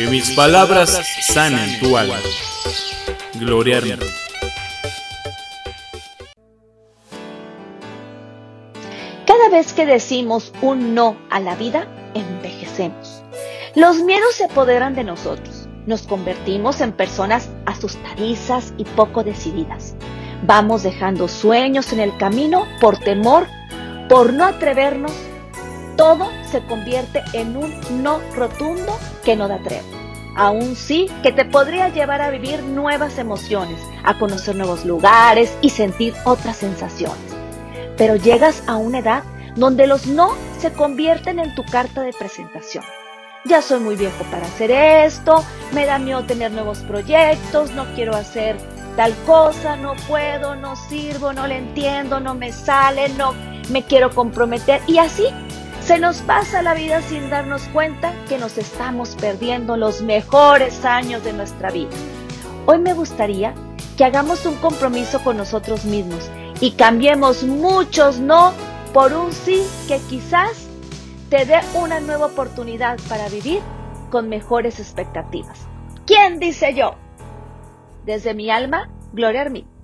Que mis palabras sanen tu alma. Gloria Cada vez que decimos un no a la vida, envejecemos. Los miedos se apoderan de nosotros. Nos convertimos en personas asustadizas y poco decididas. Vamos dejando sueños en el camino por temor, por no atrevernos. Todo se convierte en un no rotundo que no da tregua. Aún sí que te podría llevar a vivir nuevas emociones, a conocer nuevos lugares y sentir otras sensaciones. Pero llegas a una edad donde los no se convierten en tu carta de presentación. Ya soy muy viejo para hacer esto, me da miedo tener nuevos proyectos, no quiero hacer tal cosa, no puedo, no sirvo, no le entiendo, no me sale, no me quiero comprometer y así se nos pasa la vida sin darnos cuenta que nos estamos perdiendo los mejores años de nuestra vida. Hoy me gustaría que hagamos un compromiso con nosotros mismos y cambiemos muchos no por un sí que quizás te dé una nueva oportunidad para vivir con mejores expectativas. ¿Quién dice yo? Desde mi alma, Gloria Armin.